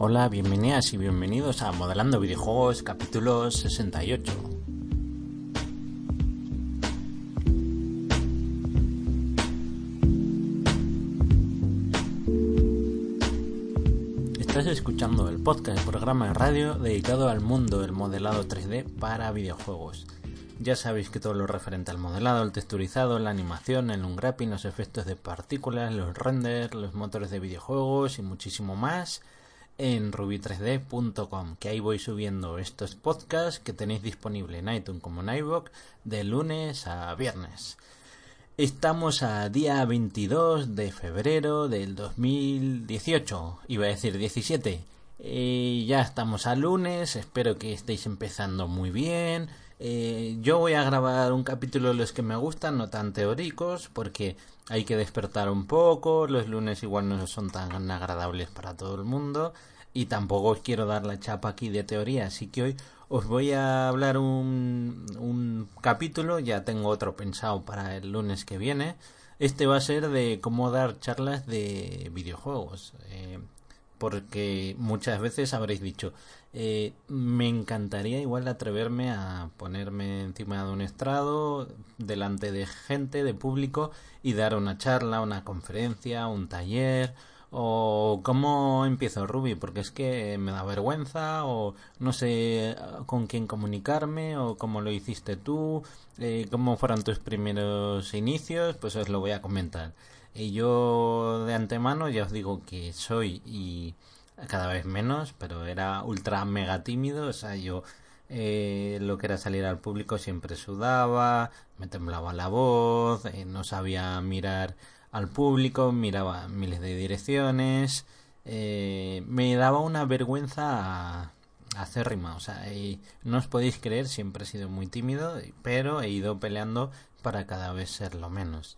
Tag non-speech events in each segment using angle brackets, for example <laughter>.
Hola, bienvenidas y bienvenidos a Modelando Videojuegos capítulo 68. Estás escuchando el podcast, programa de radio dedicado al mundo del modelado 3D para videojuegos. Ya sabéis que todo lo referente al modelado, el texturizado, la animación, el unwrapping, los efectos de partículas, los renders, los motores de videojuegos y muchísimo más en ruby3d.com, que ahí voy subiendo estos podcasts que tenéis disponible en iTunes como en iVoox de lunes a viernes. Estamos a día 22 de febrero del 2018, iba a decir 17. Eh, ya estamos a lunes, espero que estéis empezando muy bien. Eh, yo voy a grabar un capítulo de los que me gustan, no tan teóricos, porque hay que despertar un poco, los lunes igual no son tan agradables para todo el mundo y tampoco os quiero dar la chapa aquí de teoría, así que hoy os voy a hablar un, un capítulo, ya tengo otro pensado para el lunes que viene. Este va a ser de cómo dar charlas de videojuegos. Eh, porque muchas veces habréis dicho, eh, me encantaría igual atreverme a ponerme encima de un estrado, delante de gente, de público, y dar una charla, una conferencia, un taller, o cómo empiezo Ruby, porque es que me da vergüenza, o no sé con quién comunicarme, o cómo lo hiciste tú, eh, cómo fueron tus primeros inicios, pues os lo voy a comentar. Y yo de antemano ya os digo que soy y cada vez menos, pero era ultra mega tímido, o sea, yo eh, lo que era salir al público siempre sudaba, me temblaba la voz, eh, no sabía mirar al público, miraba miles de direcciones, eh, me daba una vergüenza acérrima, o sea, no os podéis creer, siempre he sido muy tímido, pero he ido peleando para cada vez ser lo menos.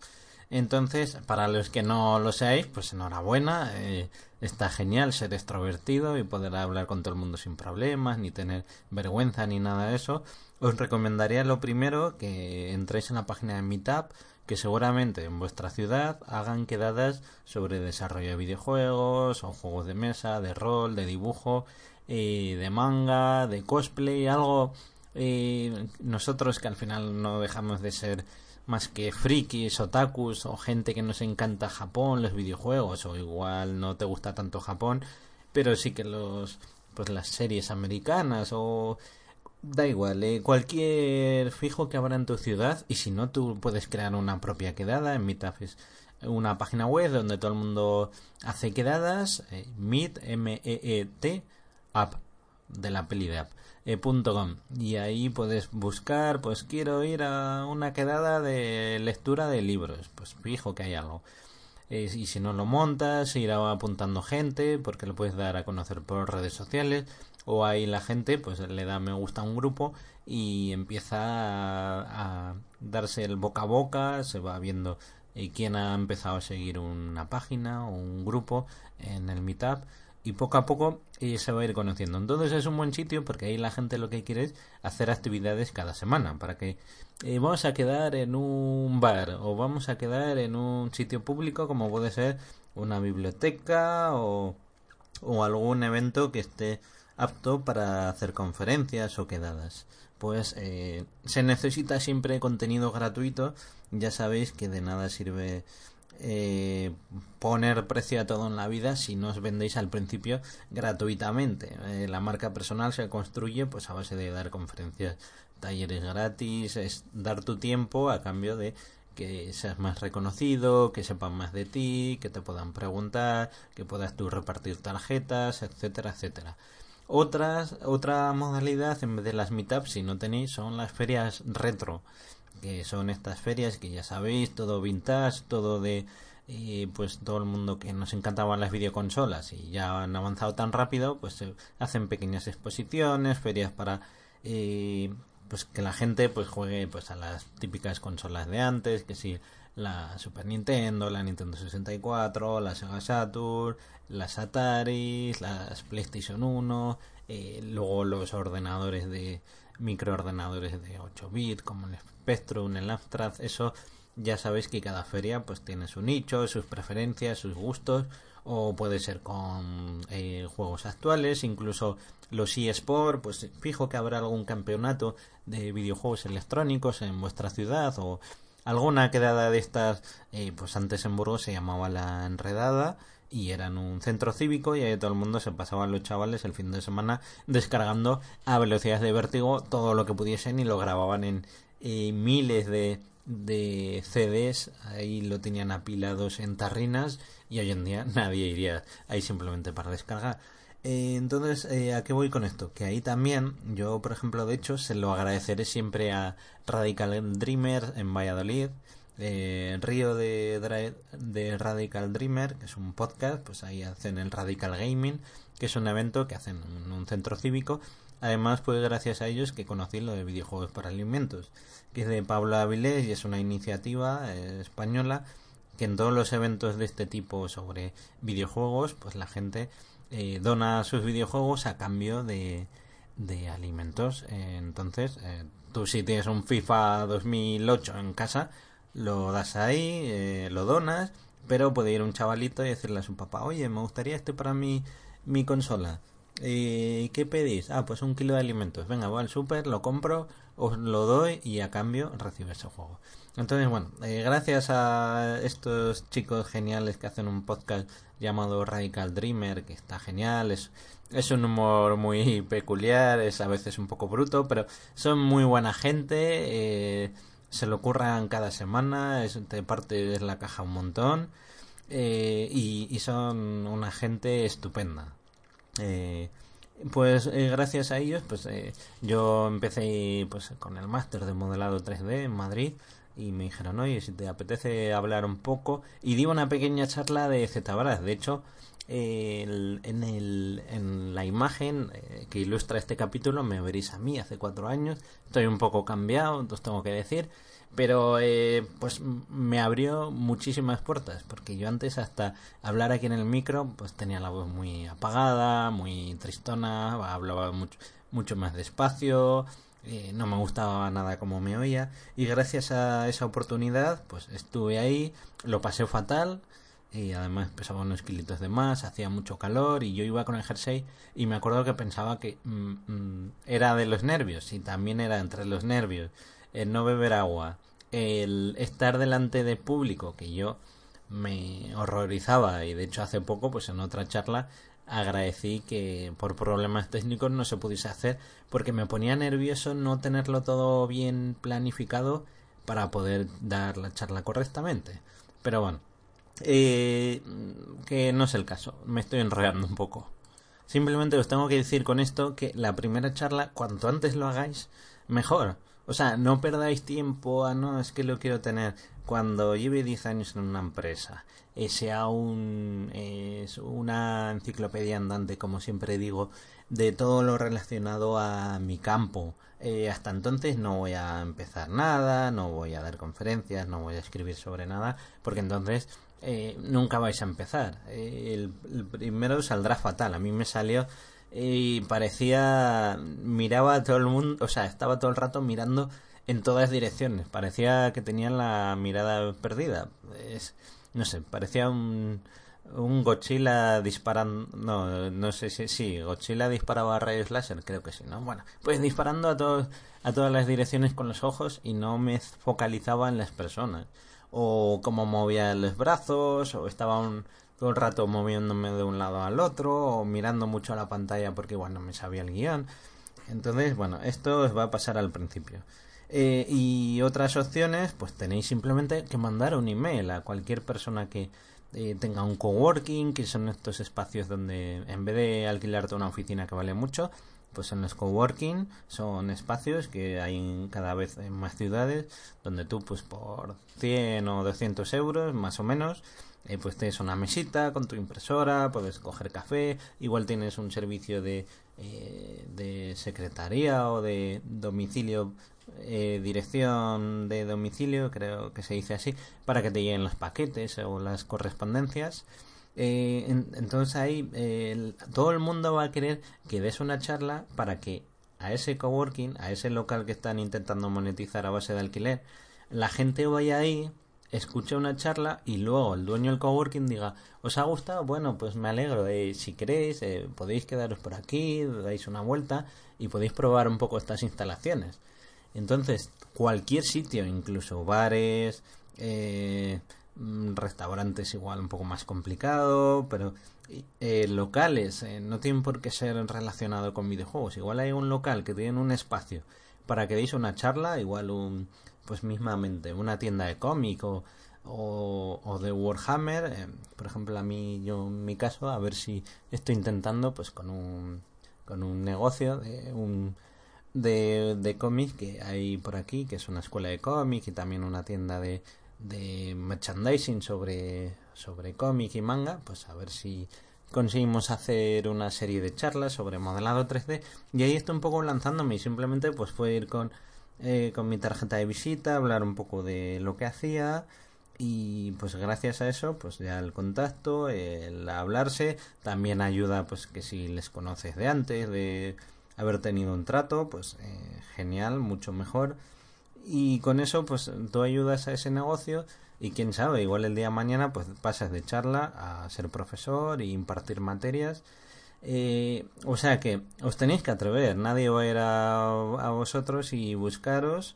Entonces, para los que no lo seáis, pues enhorabuena. Eh, está genial ser extrovertido y poder hablar con todo el mundo sin problemas, ni tener vergüenza ni nada de eso. Os recomendaría lo primero que entréis en la página de Meetup, que seguramente en vuestra ciudad hagan quedadas sobre desarrollo de videojuegos o juegos de mesa, de rol, de dibujo, eh, de manga, de cosplay, algo. Eh, nosotros que al final no dejamos de ser más que frikis, otakus o gente que nos encanta Japón, los videojuegos o igual no te gusta tanto Japón, pero sí que los pues las series americanas o da igual, eh, cualquier fijo que habrá en tu ciudad y si no tú puedes crear una propia quedada en Meetup. Una página web donde todo el mundo hace quedadas, eh, Meet M T app de la peli de app eh, y ahí puedes buscar pues quiero ir a una quedada de lectura de libros pues fijo que hay algo. Y si no lo montas irá apuntando gente porque lo puedes dar a conocer por redes sociales o ahí la gente pues le da me gusta a un grupo y empieza a, darse el boca a boca se va viendo eh, quién ha empezado a seguir una página o un grupo en el meetup y poco a poco se va a ir conociendo. Entonces es un buen sitio porque ahí la gente lo que quiere es hacer actividades cada semana para que eh, vamos a quedar en un bar o vamos a quedar en un sitio público como puede ser una biblioteca o, o algún evento que esté apto para hacer conferencias o quedadas. Pues eh, se necesita siempre contenido gratuito. Ya sabéis que de nada sirve eh, poner precio a todo en la vida si no os vendéis al principio gratuitamente. Eh, la marca personal se construye pues a base de dar conferencias, talleres gratis, es dar tu tiempo a cambio de que seas más reconocido, que sepan más de ti, que te puedan preguntar, que puedas tú repartir tarjetas, etcétera, etcétera. Otras, otra modalidad en vez de las meetups, si no tenéis, son las ferias retro que son estas ferias que ya sabéis, todo vintage, todo de eh, pues todo el mundo que nos encantaban las videoconsolas y ya han avanzado tan rápido, pues se hacen pequeñas exposiciones, ferias para eh, pues que la gente pues juegue pues a las típicas consolas de antes, que si la Super Nintendo, la Nintendo 64, la Sega Saturn, las Atari, las PlayStation 1, eh, luego los ordenadores de microordenadores de 8 bits como el Spectrum, el Amstrad, eso ya sabéis que cada feria pues tiene su nicho, sus preferencias, sus gustos o puede ser con juegos actuales, incluso los eSport, pues fijo que habrá algún campeonato de videojuegos electrónicos en vuestra ciudad o alguna quedada de estas, eh, pues antes en Burgos se llamaba La Enredada y eran un centro cívico y ahí todo el mundo se pasaban los chavales el fin de semana descargando a velocidades de vértigo todo lo que pudiesen y lo grababan en eh, miles de, de CDs, ahí lo tenían apilados en tarrinas y hoy en día <laughs> nadie iría ahí simplemente para descargar. Eh, entonces, eh, ¿a qué voy con esto? Que ahí también, yo por ejemplo, de hecho, se lo agradeceré siempre a Radical Dreamer en Valladolid, eh, Río de, de Radical Dreamer, que es un podcast, pues ahí hacen el Radical Gaming, que es un evento que hacen en un centro cívico. Además, pues gracias a ellos que conocí lo de videojuegos para alimentos, que es de Pablo Avilés y es una iniciativa española que en todos los eventos de este tipo sobre videojuegos, pues la gente eh, dona sus videojuegos a cambio de, de alimentos. entonces, eh, tú si tienes un FIFA 2008 en casa, lo das ahí, eh, lo donas, pero puede ir un chavalito y decirle a su papá, oye, me gustaría este para mi, mi consola. ¿Y qué pedís? Ah, pues un kilo de alimentos. Venga, voy al súper, lo compro, os lo doy y a cambio recibe ese juego. Entonces, bueno, gracias a estos chicos geniales que hacen un podcast llamado Radical Dreamer, que está genial, es, es un humor muy peculiar, es a veces un poco bruto, pero son muy buena gente, eh, se lo curran cada semana, es, te parte de la caja un montón eh, y, son una gente estupenda. Eh, pues gracias a ellos, pues yo empecé pues con el máster de modelado 3D en Madrid y me dijeron, oye, si te apetece hablar un poco. Y di una pequeña charla de ZBrush. De hecho, en, el, en la imagen eh, que ilustra este capítulo me veréis a mí hace cuatro años. Estoy un poco cambiado, entonces tengo que decir. Pero eh, pues me abrió muchísimas puertas, porque yo antes hasta hablar aquí en el micro pues tenía la voz muy apagada, muy tristona, hablaba mucho, mucho más despacio, eh, no me gustaba nada como me oía y gracias a esa oportunidad pues estuve ahí, lo pasé fatal y además pesaba unos kilitos de más, hacía mucho calor y yo iba con el jersey y me acuerdo que pensaba que mm, mm, era de los nervios y también era entre los nervios el no beber agua, el estar delante de público que yo me horrorizaba y de hecho hace poco pues en otra charla agradecí que por problemas técnicos no se pudiese hacer porque me ponía nervioso no tenerlo todo bien planificado para poder dar la charla correctamente. Pero bueno, eh, que no es el caso, me estoy enredando un poco. Simplemente os tengo que decir con esto que la primera charla, cuanto antes lo hagáis, mejor. O sea, no perdáis tiempo a no, es que lo quiero tener cuando lleve 10 años en una empresa, eh, sea un, es una enciclopedia andante, como siempre digo, de todo lo relacionado a mi campo. Eh, hasta entonces no voy a empezar nada, no voy a dar conferencias, no voy a escribir sobre nada, porque entonces eh, nunca vais a empezar. el, primero saldrá fatal. A mí me salió y parecía miraba a todo el mundo, o sea, estaba todo el rato mirando en todas direcciones. Parecía que tenían la mirada perdida. Es, no sé, parecía un, un Godzilla disparando. No, no sé si. Sí, Godzilla disparaba rayos láser, creo que sí, ¿no? Bueno, pues disparando a, todos, a todas las direcciones con los ojos y no me focalizaba en las personas. O cómo movía los brazos, o estaba todo el rato moviéndome de un lado al otro, o mirando mucho a la pantalla porque, bueno, me sabía el guion. Entonces, bueno, esto os va a pasar al principio. Eh, y otras opciones, pues tenéis simplemente que mandar un email a cualquier persona que eh, tenga un coworking, que son estos espacios donde en vez de alquilarte una oficina que vale mucho, pues en los coworking son espacios que hay cada vez en más ciudades donde tú pues por 100 o 200 euros más o menos eh, pues tienes una mesita con tu impresora, puedes coger café, igual tienes un servicio de, de secretaría o de domicilio eh, dirección de domicilio, creo que se dice así, para que te lleguen los paquetes o las correspondencias. Eh, entonces ahí todo el mundo va a querer que des una charla para que a ese coworking, a ese local que están intentando monetizar a base de alquiler, la gente vaya ahí escuche una charla y luego el dueño del coworking diga, ¿os ha gustado? Bueno, pues me alegro. Eh, si queréis, eh, podéis quedaros por aquí, dais una vuelta y podéis probar un poco estas instalaciones. Entonces, cualquier sitio, incluso bares, eh, restaurantes igual un poco más complicado, pero locales, no tienen por qué ser relacionado con videojuegos. Igual hay un local que tiene un espacio para que deis una charla, igual un pues mismamente una tienda de cómic o, o, de Warhammer, eh, por ejemplo a mí yo en mi caso a ver si estoy intentando pues con un con un negocio de un de, de cómic que hay por aquí que es una escuela de cómic y también una tienda de, de merchandising sobre sobre cómic y manga pues a ver si conseguimos hacer una serie de charlas sobre modelado 3D y ahí estoy un poco lanzándome y simplemente pues fue ir con eh, con mi tarjeta de visita, hablar un poco de lo que hacía y pues gracias a eso pues ya el contacto, el hablarse también ayuda pues que si les conoces de antes, de haber tenido un trato, pues eh, genial, mucho mejor y con eso pues tú ayudas a ese negocio y quién sabe, igual el día de mañana pues pasas de charla a ser profesor y impartir materias eh, o sea que os tenéis que atrever, nadie va a ir a, vosotros y buscaros.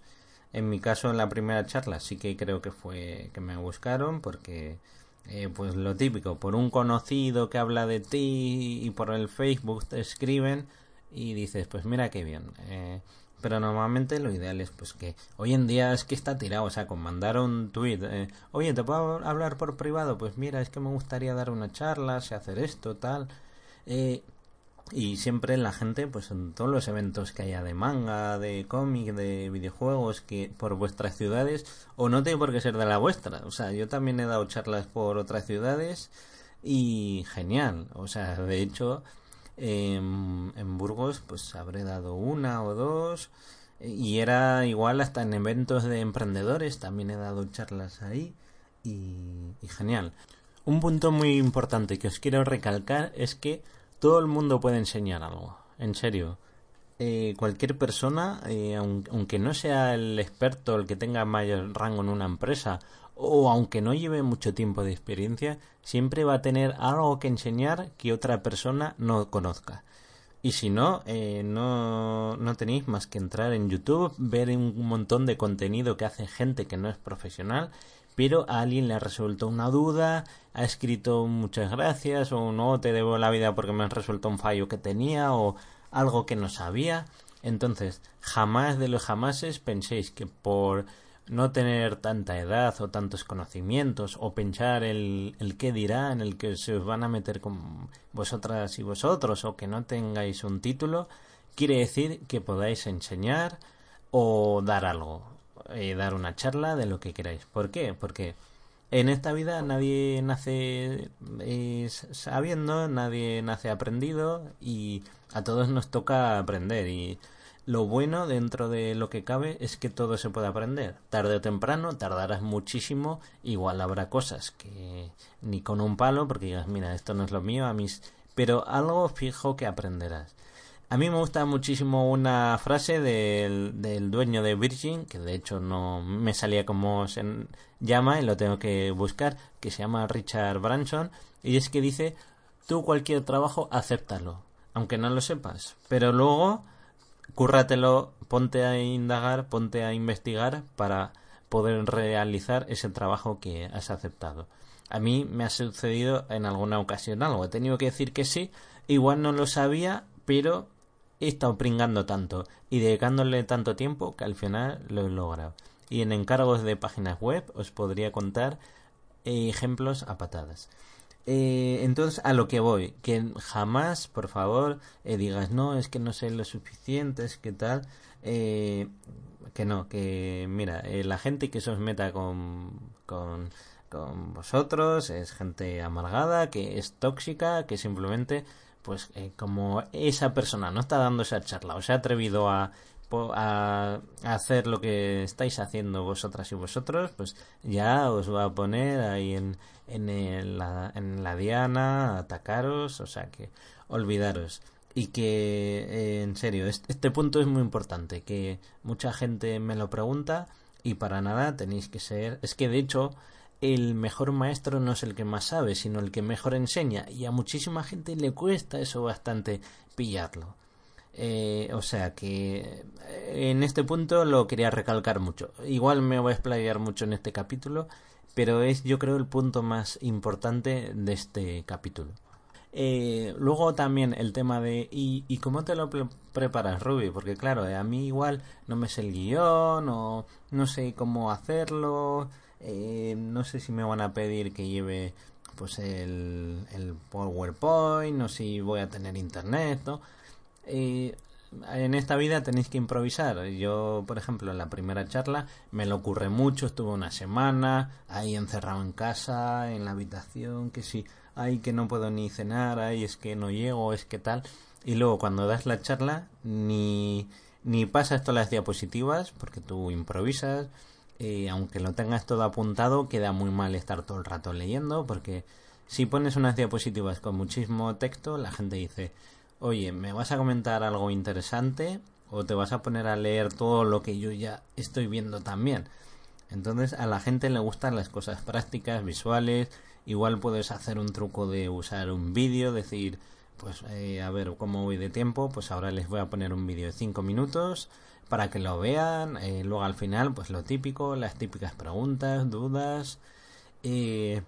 En mi caso, en la primera charla sí que creo que fue que me buscaron porque, eh, pues lo típico, por un conocido que habla de ti y por el Facebook te escriben y dices, pues mira qué bien. Eh, pero normalmente lo ideal es pues que hoy en día es que está tirado, o sea, con mandar un tweet, eh, oye, ¿te puedo hablar por privado? Pues mira, es que me gustaría dar una charla, sé hacer esto, tal. Eh, y siempre la gente, pues en todos los eventos que haya de manga, de cómic, de videojuegos, que por vuestras ciudades, o no tiene por qué ser de la vuestra. O sea, yo también he dado charlas por otras ciudades y genial. O sea, de hecho, en, Burgos, pues habré dado una o dos. Y era igual hasta en eventos de emprendedores, también he dado charlas ahí. y genial. Un punto muy importante que os quiero recalcar es que todo el mundo puede enseñar algo, en serio. Eh, cualquier persona, eh, aunque no sea el experto, el que tenga mayor rango en una empresa, o aunque no lleve mucho tiempo de experiencia, siempre va a tener algo que enseñar que otra persona no conozca. Y si no, eh, no, no tenéis más que entrar en YouTube, ver un montón de contenido que hace gente que no es profesional pero a alguien le ha resuelto una duda, ha escrito muchas gracias o no te debo la vida porque me has resuelto un fallo que tenía o algo que no sabía. Entonces, jamás de los jamases penséis que por no tener tanta edad o tantos conocimientos o pensar el, el qué dirán, el que se os van a meter con vosotras y vosotros o que no tengáis un título, quiere decir que podáis enseñar o dar algo. Eh, dar una charla de lo que queráis. ¿Por qué? Porque en esta vida nadie nace eh, sabiendo, nadie nace aprendido y a todos nos toca aprender y lo bueno dentro de lo que cabe es que todo se puede aprender. Tarde o temprano tardarás muchísimo, igual habrá cosas que ni con un palo porque digas, mira, esto no es lo mío, a mis pero algo fijo que aprenderás. A mí me gusta muchísimo una frase del, del, dueño de Virgin, que de hecho no me salía como se llama y lo tengo que buscar, que se llama Richard Branson, y es que dice, tú cualquier trabajo, acéptalo, aunque no lo sepas, pero luego cúrratelo, ponte a indagar, ponte a investigar para poder realizar ese trabajo que has aceptado. A mí me ha sucedido en alguna ocasión algo, he tenido que decir que sí, igual no lo sabía, pero he estado pringando tanto y dedicándole tanto tiempo que al final lo he logrado. Y en encargos de páginas web os podría contar ejemplos a patadas. Eh, entonces, a lo que voy, que jamás, por favor, eh, digas, no, es que no sé lo suficiente, es que tal, eh, que no, que mira, la gente que se os meta con, con, con vosotros es gente amargada, que es tóxica, que simplemente pues eh, como esa persona no está dando esa charla o se ha atrevido a, a, hacer lo que estáis haciendo vosotras y vosotros, pues ya os va a poner ahí en, en, la, en la diana, atacaros, o sea que olvidaros. Y que, eh, en serio, este, este punto es muy importante, que mucha gente me lo pregunta y para nada tenéis que ser... Es que de hecho el mejor maestro no es el que más sabe, sino el que mejor enseña y a muchísima gente le cuesta eso bastante pillarlo. Eh, o sea que eh, en este punto lo quería recalcar mucho. Igual me voy a explayar mucho en este capítulo, pero es yo creo el punto más importante de este capítulo. Eh, luego también el tema de ¿y, cómo te lo preparas, Ruby? Porque claro, a mí igual no me sé el guion o no sé cómo hacerlo, no sé si me van a pedir que lleve pues el, el PowerPoint o si voy a tener internet, ¿no? En esta vida tenéis que improvisar. Yo, por ejemplo, en la primera charla me lo ocurre mucho, estuve una semana ahí encerrado en casa, en la habitación, que si, ay, que no puedo ni cenar, ay, es que no llego, es que tal. Y luego cuando das la charla, ni, ni pasas todas las diapositivas, porque tú improvisas, y aunque lo tengas todo apuntado, queda muy mal estar todo el rato leyendo, porque si pones unas diapositivas con muchísimo texto, la gente dice, oye, ¿me vas a comentar algo interesante? ¿O te vas a poner a leer todo lo que yo ya estoy viendo también? Entonces a la gente le gustan las cosas prácticas, visuales. Igual puedes hacer un truco de usar un vídeo, decir, pues eh, a ver cómo voy de tiempo, pues ahora les voy a poner un vídeo de 5 minutos para que lo vean. Eh, luego al final, pues lo típico, las típicas preguntas, dudas. Eh,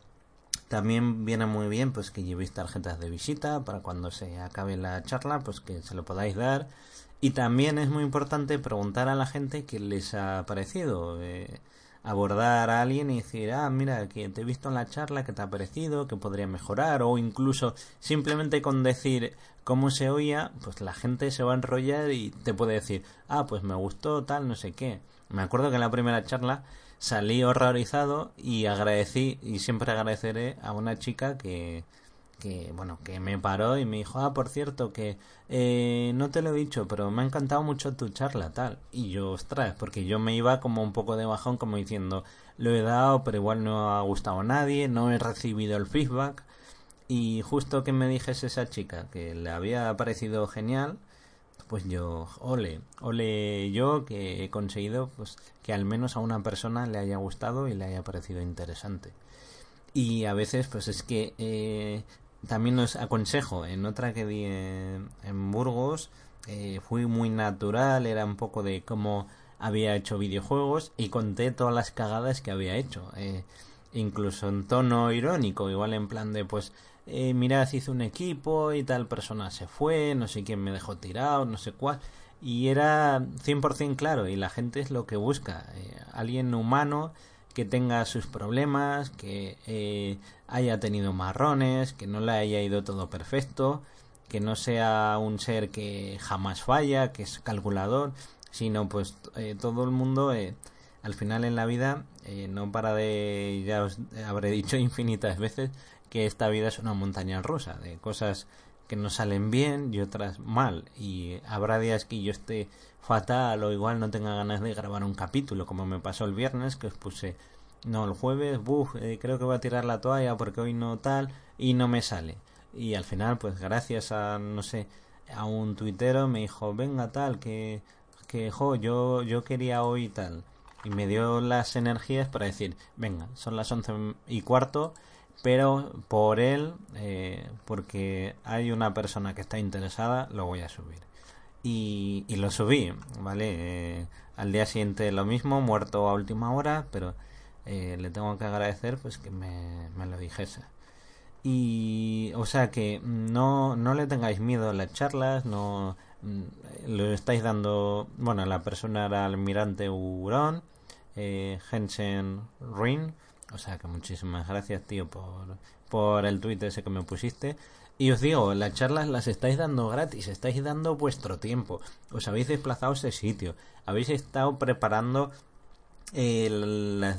también viene muy bien pues que llevéis tarjetas de visita para cuando se acabe la charla, pues que se lo podáis dar. Y también es muy importante preguntar a la gente qué les ha parecido. Eh, abordar a alguien y decir, ah, mira, que te he visto en la charla, que te ha parecido, que podría mejorar, o incluso simplemente con decir cómo se oía, pues la gente se va a enrollar y te puede decir, ah, pues me gustó tal, no sé qué. Me acuerdo que en la primera charla salí horrorizado y agradecí y siempre agradeceré a una chica que que bueno que me paró y me dijo ah por cierto que eh, no te lo he dicho pero me ha encantado mucho tu charla tal y yo ostras porque yo me iba como un poco de bajón como diciendo lo he dado pero igual no ha gustado a nadie no he recibido el feedback y justo que me dijese esa chica que le había parecido genial pues yo, ole, ole yo que he conseguido pues que al menos a una persona le haya gustado y le haya parecido interesante. Y a veces pues es que eh, también os aconsejo, en otra que di en, Burgos, eh, fui muy natural, era un poco de cómo había hecho videojuegos y conté todas las cagadas que había hecho. Eh, incluso en tono irónico, igual en plan de pues eh, mirad, hice un equipo y tal persona se fue, no sé quién me dejó tirado, no sé cuál. Y era 100% claro, y la gente es lo que busca. Eh, alguien humano que tenga sus problemas, que eh, haya tenido marrones, que no le haya ido todo perfecto, que no sea un ser que jamás falla, que es calculador, sino pues eh, todo el mundo al final en la vida no para de, ya os habré dicho <laughs> infinitas veces, que esta vida es una montaña rusa de cosas que no salen bien y otras mal. Y habrá días que yo esté fatal o igual no tenga ganas de grabar un capítulo como me pasó el viernes que os puse no el jueves buf eh, creo que voy a tirar la toalla porque hoy no tal y no me sale. Y al final pues gracias a no sé a un tuitero me dijo venga tal que que jo yo yo quería hoy tal y me dio las energías para decir venga son las once y cuarto pero por él, eh, porque hay una persona que está interesada, lo voy a subir. Y, y lo subí, ¿vale? Eh, al día siguiente lo mismo, muerto a última hora, pero eh, le tengo que agradecer pues que me, lo dijese. Y, o sea que no, no le tengáis miedo a las charlas, no mm, lo estáis dando, bueno, la persona era almirante Hurón, eh, Hensen Rin, o sea que muchísimas gracias, tío, por, por el tweet ese que me pusiste. Y os digo, las charlas las estáis dando gratis, estáis dando vuestro tiempo. Os habéis desplazado ese sitio. Habéis estado preparando el,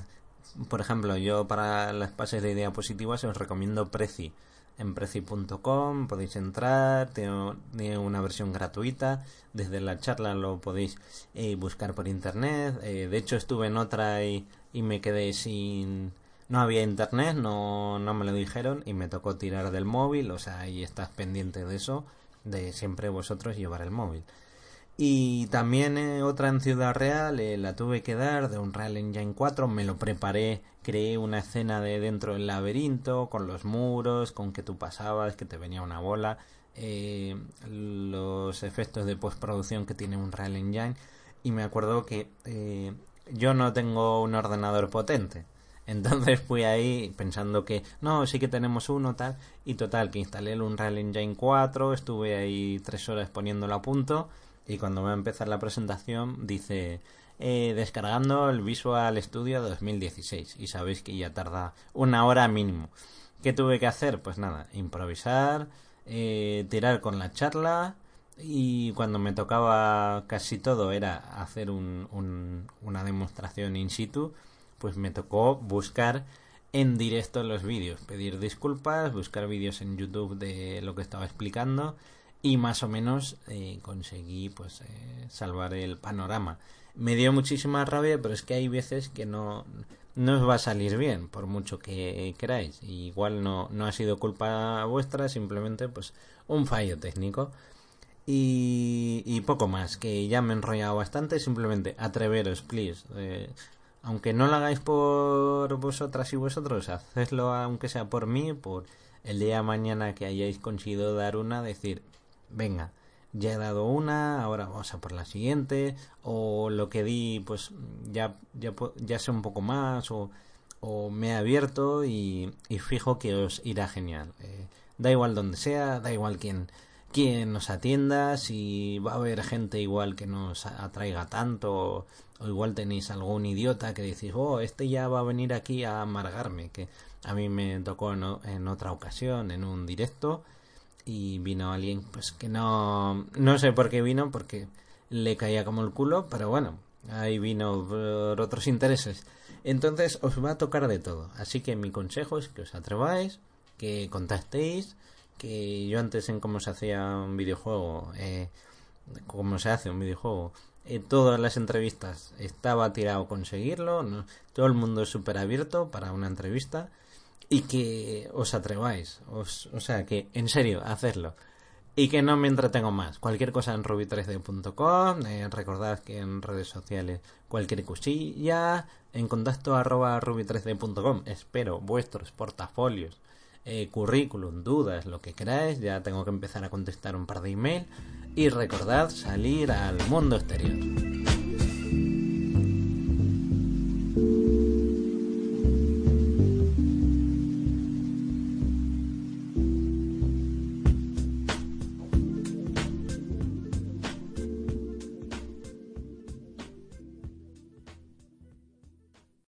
por ejemplo, yo para las pases de diapositivas os recomiendo Prezi. En prezi.com podéis entrar, tiene una versión gratuita. Desde la charla lo podéis eh, buscar por internet. Eh, de hecho, estuve en otra y y me quedé sin no había internet, no, no me lo dijeron y me tocó tirar del móvil, o sea, ahí estás pendiente de eso, de siempre vosotros llevar el móvil. Y también eh, otra en Ciudad Real, eh, la tuve que dar de un Real Engine 4, me lo preparé, creé una escena de dentro del laberinto, con los muros, con que tú pasabas, que te venía una bola, eh, los efectos de postproducción que tiene un Real Engine. Y me acuerdo que yo no tengo un ordenador potente. Entonces fui ahí pensando que no, sí que tenemos uno tal. Y total, que instalé el Unreal Engine 4, estuve ahí tres horas poniéndolo a punto y cuando va a empezar la presentación dice eh, descargando el Visual Studio 2016 y sabéis que ya tarda una hora mínimo. ¿Qué tuve que hacer? Pues nada, improvisar, eh, tirar con la charla y cuando me tocaba casi todo era hacer un, una demostración in situ, pues me tocó buscar en directo los vídeos, pedir disculpas, buscar vídeos en YouTube de lo que estaba explicando y más o menos eh, conseguí pues eh, salvar el panorama. Me dio muchísima rabia, pero es que hay veces que no, no os va a salir bien, por mucho que queráis. igual no, no ha sido culpa vuestra, simplemente pues un fallo técnico. Y, y poco más, que ya me he enrollado bastante, simplemente atreveros, please. Eh, aunque no lo hagáis por vosotras y vosotros, hacedlo aunque sea por mí, por el día de mañana que hayáis conseguido dar una, decir, venga, ya he dado una, ahora vamos a por la siguiente, o lo que di, pues ya, ya, ya sé un poco más, o, o me he abierto y, y, fijo que os irá genial. Eh, da igual donde sea, da igual quién, quién nos atienda, si va a haber gente igual que nos atraiga tanto, o igual tenéis algún idiota que decís, oh, este ya va a venir aquí a amargarme, que a mí me tocó en otra ocasión, en un directo, y vino alguien pues que no no sé por qué vino porque le caía como el culo pero bueno ahí vino por otros intereses. Entonces os va a tocar de todo. Así que mi consejo es que os atreváis que contactéis que yo antes en cómo se hacía un videojuego eh, cómo se hace un videojuego en todas las entrevistas estaba tirado conseguirlo todo el mundo es súper abierto para una entrevista y que os atreváis. Os, o sea, que en serio, hacerlo. Y que no me entretengo más. Cualquier cosa en ruby3d.com. Eh, recordad que en redes sociales cualquier cosilla. En contacto arroba ruby3d.com. Espero vuestros portafolios, eh, currículum, dudas, lo que queráis. Ya tengo que empezar a contestar un par de email. Y recordad salir al mundo exterior.